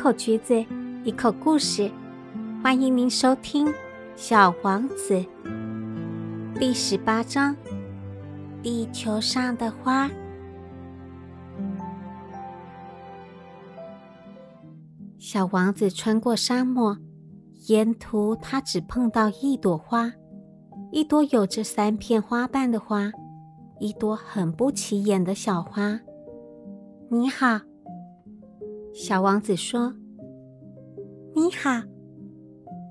口橘子，一口故事，欢迎您收听《小王子》第十八章：地球上的花。小王子穿过沙漠，沿途他只碰到一朵花，一朵有着三片花瓣的花，一朵很不起眼的小花。你好。小王子说：“你好。”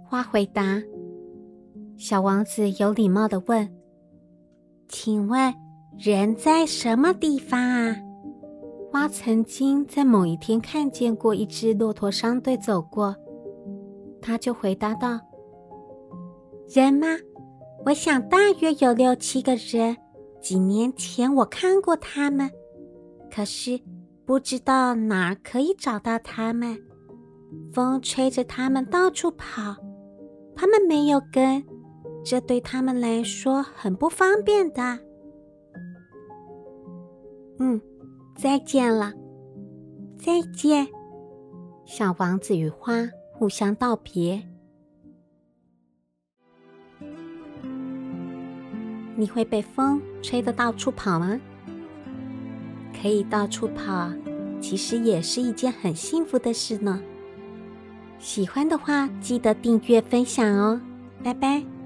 花回答。小王子有礼貌的问：“请问人在什么地方啊？”花曾经在某一天看见过一只骆驼商队走过，他就回答道：“人吗？我想大约有六七个人。几年前我看过他们，可是……”不知道哪儿可以找到他们。风吹着他们到处跑，他们没有根，这对他们来说很不方便的。嗯，再见了，再见。小王子与花互相道别。你会被风吹得到处跑吗？可以到处跑，其实也是一件很幸福的事呢。喜欢的话，记得订阅分享哦，拜拜。